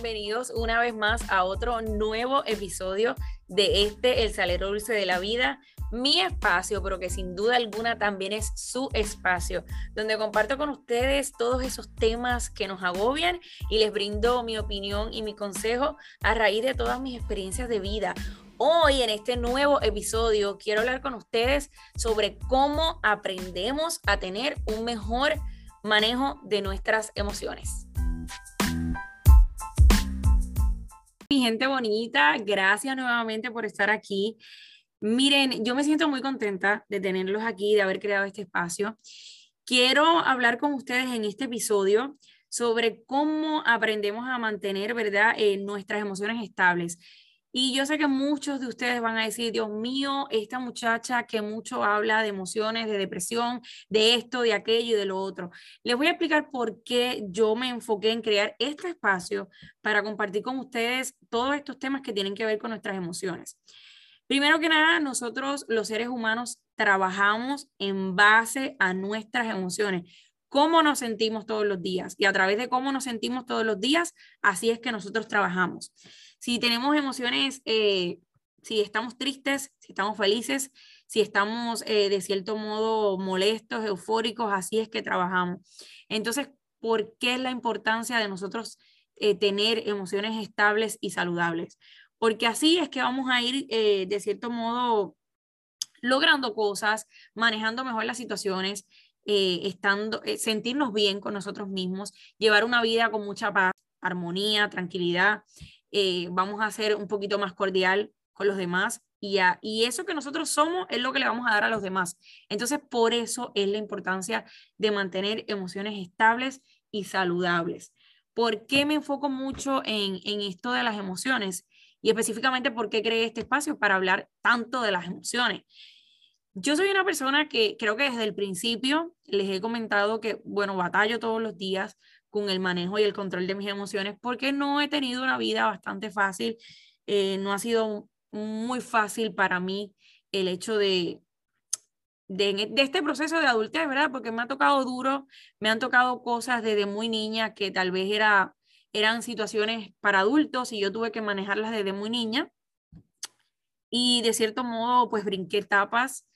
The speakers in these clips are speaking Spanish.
bienvenidos una vez más a otro nuevo episodio de este El Salero Dulce de la Vida, mi espacio, pero que sin duda alguna también es su espacio, donde comparto con ustedes todos esos temas que nos agobian y les brindo mi opinión y mi consejo a raíz de todas mis experiencias de vida. Hoy en este nuevo episodio quiero hablar con ustedes sobre cómo aprendemos a tener un mejor manejo de nuestras emociones. Mi gente bonita, gracias nuevamente por estar aquí. Miren, yo me siento muy contenta de tenerlos aquí, de haber creado este espacio. Quiero hablar con ustedes en este episodio sobre cómo aprendemos a mantener, ¿verdad?, eh, nuestras emociones estables. Y yo sé que muchos de ustedes van a decir, Dios mío, esta muchacha que mucho habla de emociones, de depresión, de esto, de aquello y de lo otro. Les voy a explicar por qué yo me enfoqué en crear este espacio para compartir con ustedes todos estos temas que tienen que ver con nuestras emociones. Primero que nada, nosotros los seres humanos trabajamos en base a nuestras emociones cómo nos sentimos todos los días. Y a través de cómo nos sentimos todos los días, así es que nosotros trabajamos. Si tenemos emociones, eh, si estamos tristes, si estamos felices, si estamos eh, de cierto modo molestos, eufóricos, así es que trabajamos. Entonces, ¿por qué es la importancia de nosotros eh, tener emociones estables y saludables? Porque así es que vamos a ir de cierto modo logrando cosas, manejando mejor las situaciones, estando, sentirnos bien con nosotros mismos, llevar una vida con mucha paz, armonía, tranquilidad. Eh, vamos a ser un poquito más cordial con los demás y, y eso que nosotros somos es lo que le vamos a dar a los demás. Entonces, por eso es la importancia de mantener emociones estables y saludables. ¿Por qué me enfoco mucho en, en esto de las emociones? Y específicamente, ¿por qué creé este espacio para hablar tanto de las emociones? Yo soy una persona que creo que desde el principio les he comentado que, bueno, batallo todos los días con el manejo y el control de mis emociones porque no he tenido una vida bastante fácil. Eh, no ha sido muy fácil para mí el hecho de, de, este proceso de adultez, ¿verdad? Porque me ha tocado duro, me han tocado cosas desde muy niña que tal vez era, eran situaciones para adultos y yo tuve que manejarlas desde muy niña. Y de cierto modo, pues brinqué etapas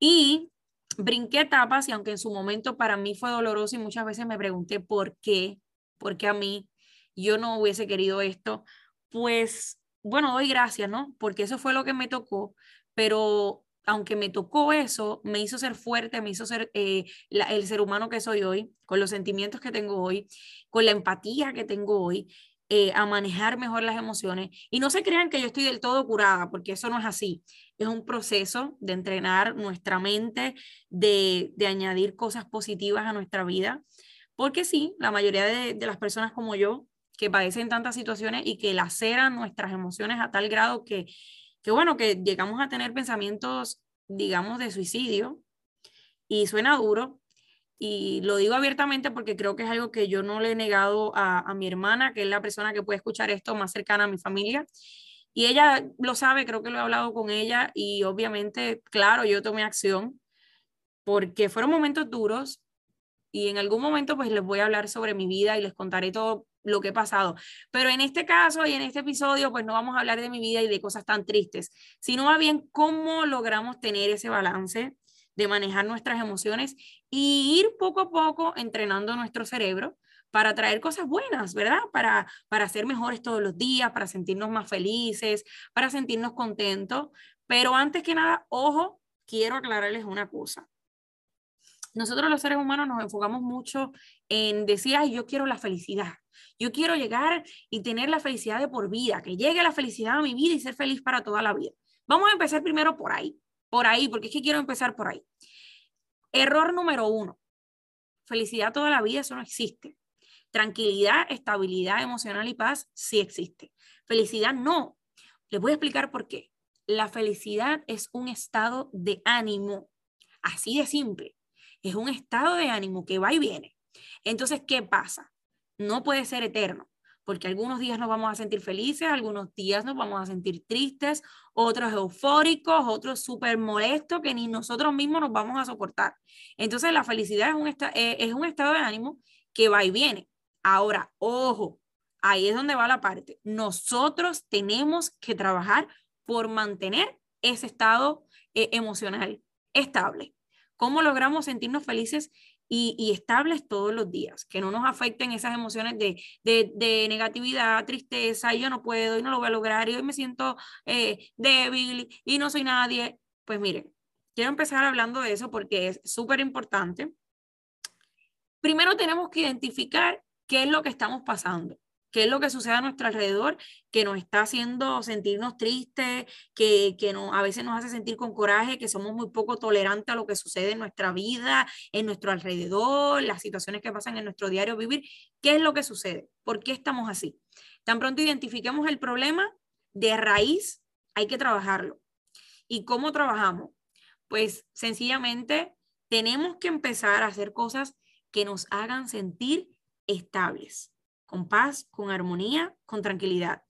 y brinqué etapas y aunque en su momento para mí fue doloroso y muchas veces me pregunté por qué, por qué a mí yo no hubiese querido esto, pues bueno, doy gracias, ¿no? Porque eso fue lo que me tocó, pero aunque me tocó eso, me hizo ser fuerte, me hizo ser eh, el ser humano que soy hoy, con los sentimientos que tengo hoy, con la empatía que tengo hoy, eh, a manejar mejor las emociones. Y no se crean que yo estoy del todo curada, porque eso no es así. Es un proceso de entrenar nuestra mente, de, añadir cosas positivas a nuestra vida, porque sí, la mayoría de, las personas como yo, que padecen tantas situaciones y que laceran nuestras emociones a tal grado que, que, bueno, que llegamos a tener pensamientos, digamos, de suicidio. Y suena duro, y lo digo abiertamente porque creo que es algo que yo no le he negado a, mi hermana, que es la persona que puede escuchar esto más cercana a mi familia. Y ella lo sabe, creo que lo he hablado con ella y obviamente, claro, yo tomé acción porque fueron momentos duros y en algún momento pues les voy a hablar sobre mi vida y les contaré todo lo que he pasado. Pero en este caso y en este episodio pues no vamos a hablar de mi vida y de cosas tan tristes, sino más bien cómo logramos tener ese balance de manejar nuestras emociones y ir poco a poco entrenando nuestro cerebro para traer cosas buenas, ¿verdad? Para, para ser mejores todos los días, para sentirnos más felices, para sentirnos contentos. Pero antes que nada, ojo, quiero aclararles una cosa. Nosotros los seres humanos nos enfocamos mucho en decir, ay, yo quiero la felicidad. Yo quiero llegar y tener la felicidad de por vida, que llegue la felicidad a mi vida y ser feliz para toda la vida. Vamos a empezar primero por ahí por ahí, porque es que quiero empezar por ahí. Error número uno. Felicidad toda la vida, eso no existe. Tranquilidad, estabilidad emocional y paz sí existe. Felicidad no. Les voy a explicar por qué. La felicidad es un estado de ánimo, así de simple. Es un estado de ánimo que va y viene. Entonces, ¿qué pasa? No puede ser eterno porque algunos días nos vamos a sentir felices, algunos días nos vamos a sentir tristes, otros eufóricos, otros súper molestos que ni nosotros mismos nos vamos a soportar. Entonces la felicidad es un, eh, es un estado de ánimo que va y viene. Ahora, ojo, ahí es donde va la parte. Nosotros tenemos que trabajar por mantener ese estado eh, emocional estable. ¿Cómo logramos sentirnos felices y, estables todos los días? Que no nos afecten esas emociones de, de, negatividad, tristeza, yo no puedo y no lo voy a lograr y hoy me siento eh, débil y no soy nadie. Pues miren, quiero empezar hablando de eso porque es súper importante. Primero tenemos que identificar qué es lo que estamos pasando qué es lo que sucede a nuestro alrededor que nos está haciendo sentirnos tristes, que, que no, a veces nos hace sentir con coraje, que somos muy poco tolerantes a lo que sucede en nuestra vida, en nuestro alrededor, las situaciones que pasan en nuestro diario vivir. ¿Qué es lo que sucede? ¿Por qué estamos así? Tan pronto identifiquemos el problema de raíz, hay que trabajarlo. ¿Y cómo trabajamos? Pues sencillamente tenemos que empezar a hacer cosas que nos hagan sentir estables con paz, con armonía, con tranquilidad.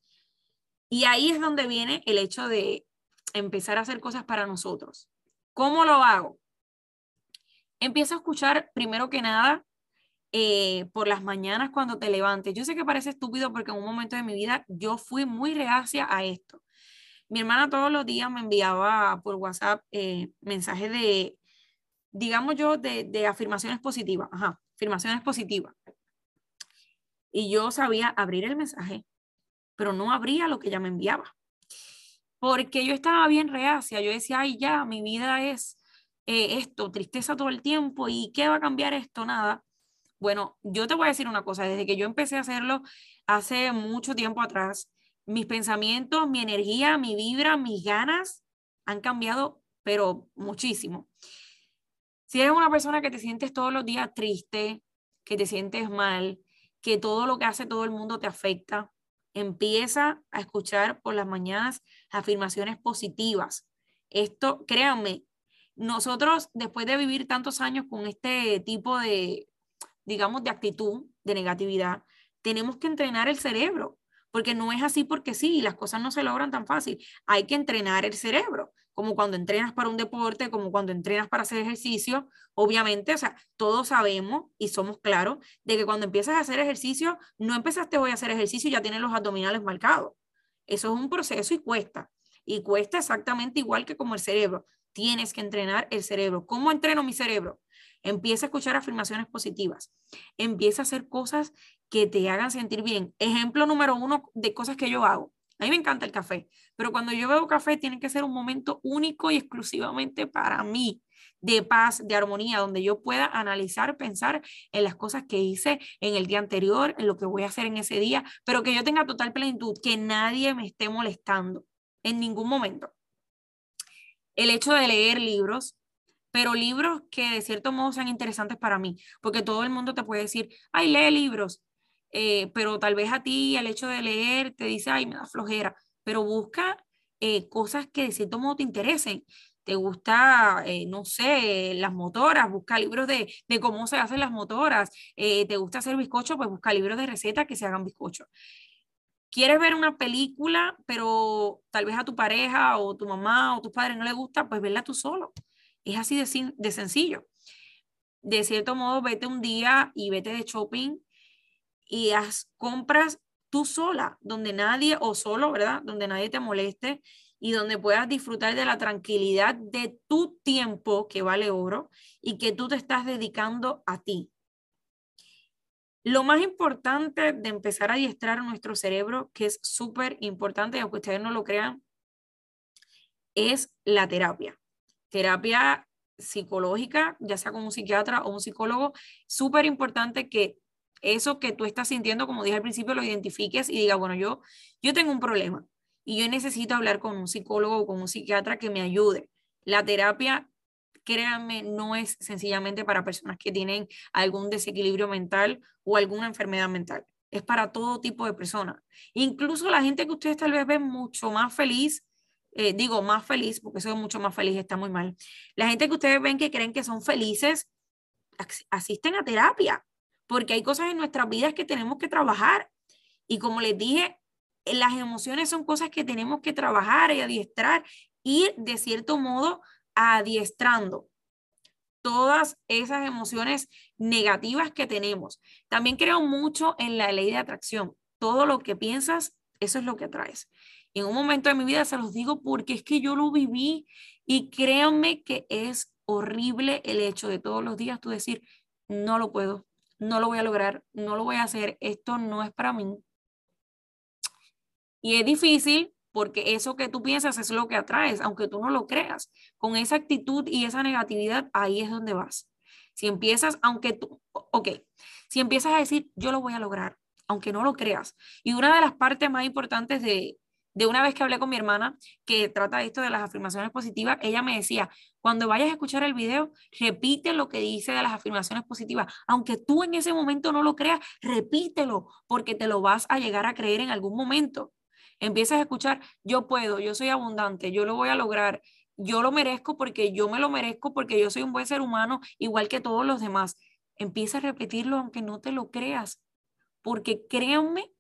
Y ahí es donde viene el hecho de empezar a hacer cosas para nosotros. ¿Cómo lo hago? Empiezo a escuchar primero que nada eh, por las mañanas cuando te levantes. Yo sé que parece estúpido porque en un momento de mi vida yo fui muy reacia a esto. Mi hermana todos los días me enviaba por WhatsApp eh, mensajes de, digamos yo, de, de afirmaciones positivas. Ajá, afirmaciones positivas. Y yo sabía abrir el mensaje, pero no abría lo que ella me enviaba. Porque yo estaba bien reacia. Yo decía, ay, ya, mi vida es eh, esto, tristeza todo el tiempo. ¿Y qué va a cambiar esto? Nada. Bueno, yo te voy a decir una cosa. Desde que yo empecé a hacerlo hace mucho tiempo atrás, mis pensamientos, mi energía, mi vibra, mis ganas han cambiado, pero muchísimo. Si eres una persona que te sientes todos los días triste, que te sientes mal, que todo lo que hace todo el mundo te afecta. Empieza a escuchar por las mañanas afirmaciones positivas. Esto, créanme, nosotros después de vivir tantos años con este tipo de, digamos, de actitud, de negatividad, tenemos que entrenar el cerebro, porque no es así porque sí, las cosas no se logran tan fácil. Hay que entrenar el cerebro como cuando entrenas para un deporte, como cuando entrenas para hacer ejercicio, obviamente, o sea, todos sabemos y somos claros de que cuando empiezas a hacer ejercicio, no empezaste hoy a hacer ejercicio y ya tienes los abdominales marcados. Eso es un proceso y cuesta. Y cuesta exactamente igual que como el cerebro. Tienes que entrenar el cerebro. ¿Cómo entreno mi cerebro? Empieza a escuchar afirmaciones positivas. Empieza a hacer cosas que te hagan sentir bien. Ejemplo número uno de cosas que yo hago. A mí me encanta el café, pero cuando yo bebo café tiene que ser un momento único y exclusivamente para mí, de paz, de armonía, donde yo pueda analizar, pensar en las cosas que hice en el día anterior, en lo que voy a hacer en ese día, pero que yo tenga total plenitud, que nadie me esté molestando en ningún momento. El hecho de leer libros, pero libros que de cierto modo sean interesantes para mí, porque todo el mundo te puede decir, ay, lee libros, eh, pero tal vez a ti el hecho de leer te dice, ay, me da flojera, pero busca eh, cosas que de cierto modo te interesen. Te gusta, eh, no sé, las motoras, busca libros de, de cómo se hacen las motoras. te gusta hacer bizcocho, pues busca libros de recetas que se hagan bizcocho. ¿Quieres ver una película, pero tal vez a tu pareja o tu mamá o tus padres no le gusta? Pues verla tú solo. Es así de, de sencillo. De cierto modo, vete un día y vete de shopping y haz compras tú sola, donde nadie, o solo, ¿verdad? Donde nadie te moleste y donde puedas disfrutar de la tranquilidad de tu tiempo, que vale oro, y que tú te estás dedicando a ti. Lo más importante de empezar a adiestrar nuestro cerebro, que es súper importante, aunque ustedes no lo crean, es la terapia. Terapia psicológica, ya sea con un psiquiatra o un psicólogo, súper importante que eso que tú estás sintiendo, como dije al principio, lo identifiques y diga, bueno, yo, yo tengo un problema y yo necesito hablar con un psicólogo o con un psiquiatra que me ayude. La terapia, créanme, no es sencillamente para personas que tienen algún desequilibrio mental o alguna enfermedad mental. Es para todo tipo de personas. Incluso la gente que ustedes tal vez ven mucho más feliz, eh, digo más feliz, porque eso mucho más feliz está muy mal. La gente que ustedes ven que creen que son felices, asisten a terapia porque hay cosas en nuestras vidas que tenemos que trabajar. Y como les dije, las emociones son cosas que tenemos que trabajar y adiestrar, ir de cierto modo adiestrando todas esas emociones negativas que tenemos. También creo mucho en la ley de atracción. todo lo que piensas, eso es lo que atraes. En un momento de mi vida se los digo porque es que yo lo viví y créanme que es horrible el hecho de todos los días tú decir, no lo puedo, no lo voy a lograr, no lo voy a hacer, esto no es para mí. Y es difícil porque eso que tú piensas es lo que atraes, aunque tú no lo creas. Con esa actitud y esa negatividad, ahí es donde vas. Si empiezas, aunque tú, ok, si empiezas a decir, yo lo voy a lograr, aunque no lo creas. Y una de las partes más importantes de, de una vez que hablé con mi hermana, que trata esto de las afirmaciones positivas, ella me decía, cuando vayas a escuchar el video, repite lo que dice de las afirmaciones positivas. Aunque tú en ese momento no lo creas, repítelo, porque te lo vas a llegar a creer en algún momento. Empiezas a escuchar, yo puedo, yo soy abundante, yo lo voy a lograr, yo lo merezco porque yo me lo merezco, porque yo soy un buen ser humano, igual que todos los demás. Empieza a repetirlo aunque no te lo creas, porque créanme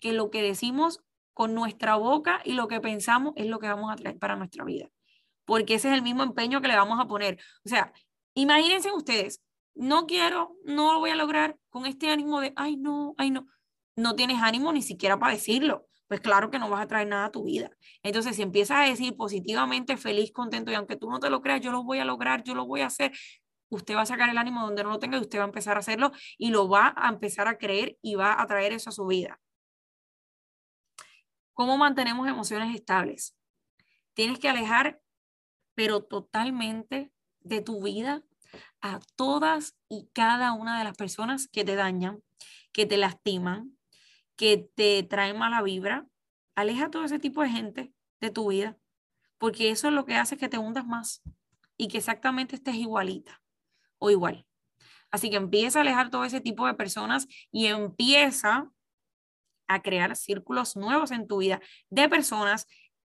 que lo que decimos con nuestra boca y lo que pensamos es lo que vamos a traer para nuestra vida, porque ese es el mismo empeño que le vamos a poner. O sea, imagínense ustedes, no quiero, no lo voy a lograr con este ánimo de, ay no, ay no, no tienes ánimo ni siquiera para decirlo pues claro que no vas a traer nada a tu vida. Entonces, si empiezas a decir positivamente, feliz, contento, y aunque tú no te lo creas, yo lo voy a lograr, yo lo voy a hacer, usted va a sacar el ánimo donde no lo tenga y usted va a empezar a hacerlo y lo va a empezar a creer y va a traer eso a su vida. ¿Cómo mantenemos emociones estables? Tienes que alejar, pero totalmente de tu vida a todas y cada una de las personas que te dañan, que te lastiman, que te traen mala vibra, aleja todo ese tipo de gente de tu vida, porque eso es lo que hace que te hundas más y que exactamente estés igualita o igual. Así que empieza a alejar todo ese tipo de personas y empieza a crear círculos nuevos en tu vida de personas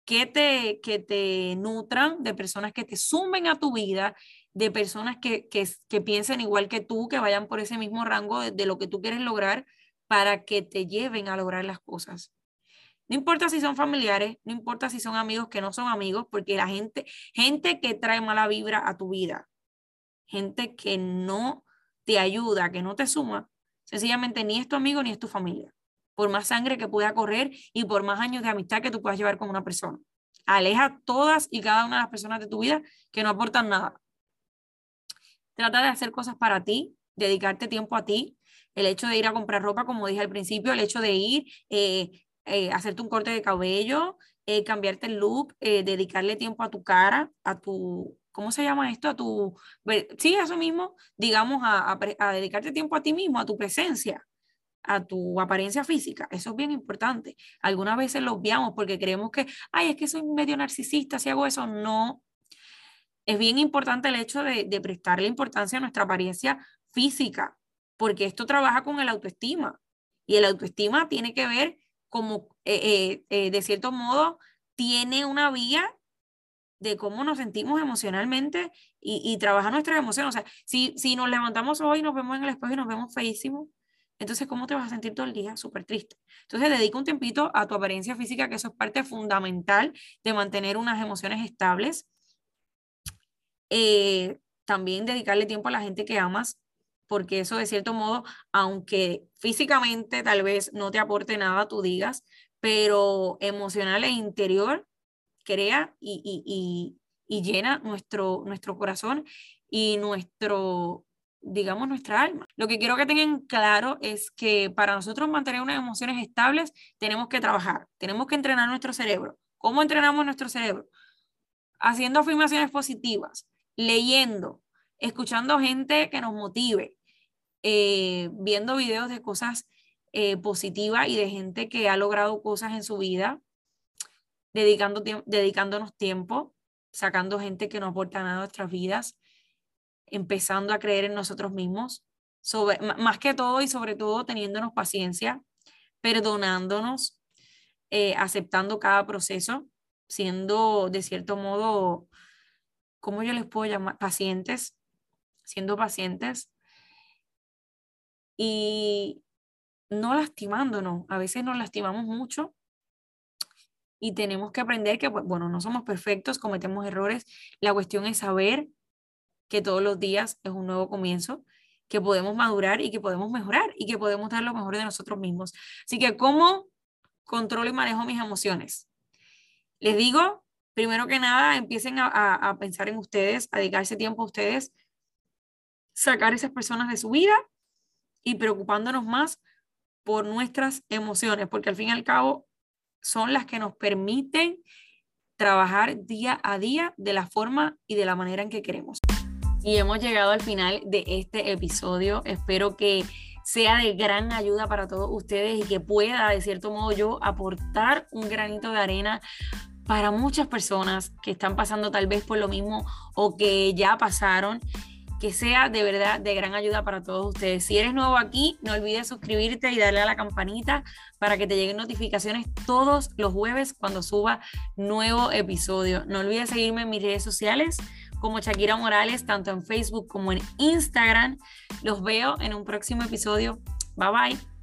que te, que te nutran, de personas que te sumen a tu vida, de personas que, que, piensen igual que tú, que vayan por ese mismo rango de lo que tú quieres lograr, para que te lleven a lograr las cosas. No importa si son familiares, no importa si son amigos que no son amigos, porque la gente, gente que trae mala vibra a tu vida, gente que no te ayuda, que no te suma, sencillamente ni es tu amigo ni es tu familia. Por más sangre que pueda correr y por más años de amistad que tú puedas llevar con una persona. Aleja todas y cada una de las personas de tu vida que no aportan nada. Trata de hacer cosas para ti, dedicarte tiempo a ti, el hecho de ir a comprar ropa, como dije al principio, el hecho de ir, eh, eh, hacerte un corte de cabello, eh, cambiarte el look, dedicarle tiempo a tu cara, a tu, ¿cómo se llama esto? A tu, sí, eso mismo, digamos, a, a, dedicarte tiempo a ti mismo, a tu presencia a tu apariencia física. Eso es bien importante. Algunas veces lo obviamos porque creemos que, ay, es que soy medio narcisista si hago eso. No. Es bien importante el hecho de, de prestarle importancia a nuestra apariencia física porque esto trabaja con el autoestima y el autoestima tiene que ver como, eh, eh, eh, de cierto modo, tiene una vía de cómo nos sentimos emocionalmente y, y trabaja nuestras emociones. O sea, si, si nos levantamos hoy, nos vemos en el espejo y nos vemos feísimos, entonces, ¿cómo te vas a sentir todo el día? Súper triste. Entonces, dedica un tiempito a tu apariencia física, que eso es parte fundamental de mantener unas emociones estables. también dedicarle tiempo a la gente que amas, porque eso de cierto modo, aunque físicamente tal vez no te aporte nada, tú digas, pero emocional e interior, crea y, llena nuestro, nuestro corazón y nuestro, digamos, nuestra alma. Lo que quiero que tengan claro es que para nosotros mantener unas emociones estables, tenemos que trabajar, tenemos que entrenar nuestro cerebro. ¿Cómo entrenamos nuestro cerebro? Haciendo afirmaciones positivas, leyendo, escuchando gente que nos motive, eh, viendo videos de cosas eh, positivas y de gente que ha logrado cosas en su vida, dedicando dedicándonos tiempo, sacando gente que no aporta nada a nuestras vidas, empezando a creer en nosotros mismos, sobre, más que todo y sobre todo teniéndonos paciencia, perdonándonos, eh, aceptando cada proceso, siendo de cierto modo, ¿cómo yo les puedo llamar? Pacientes, siendo pacientes y no lastimándonos. A veces nos lastimamos mucho y tenemos que aprender que, pues, bueno, no somos perfectos, cometemos errores. La cuestión es saber que todos los días es un nuevo comienzo que podemos madurar y que podemos mejorar y que podemos dar lo mejor de nosotros mismos. Así que, ¿cómo controlo y manejo mis emociones? Les digo, primero que nada, empiecen a, pensar en ustedes, a dedicarse tiempo a ustedes, sacar esas personas de su vida y preocupándonos más por nuestras emociones, porque al fin y al cabo son las que nos permiten trabajar día a día de la forma y de la manera en que queremos. Y hemos llegado al final de este episodio. Espero que sea de gran ayuda para todos ustedes y que pueda, de cierto modo, yo aportar un granito de arena para muchas personas que están pasando tal vez por lo mismo o que ya pasaron que sea de verdad de gran ayuda para todos ustedes. Si eres nuevo aquí, no olvides suscribirte y darle a la campanita para que te lleguen notificaciones todos los jueves cuando suba nuevo episodio. No olvides seguirme en mis redes sociales como Shakira Morales, tanto en Facebook como en Instagram. Los veo en un próximo episodio. Bye bye.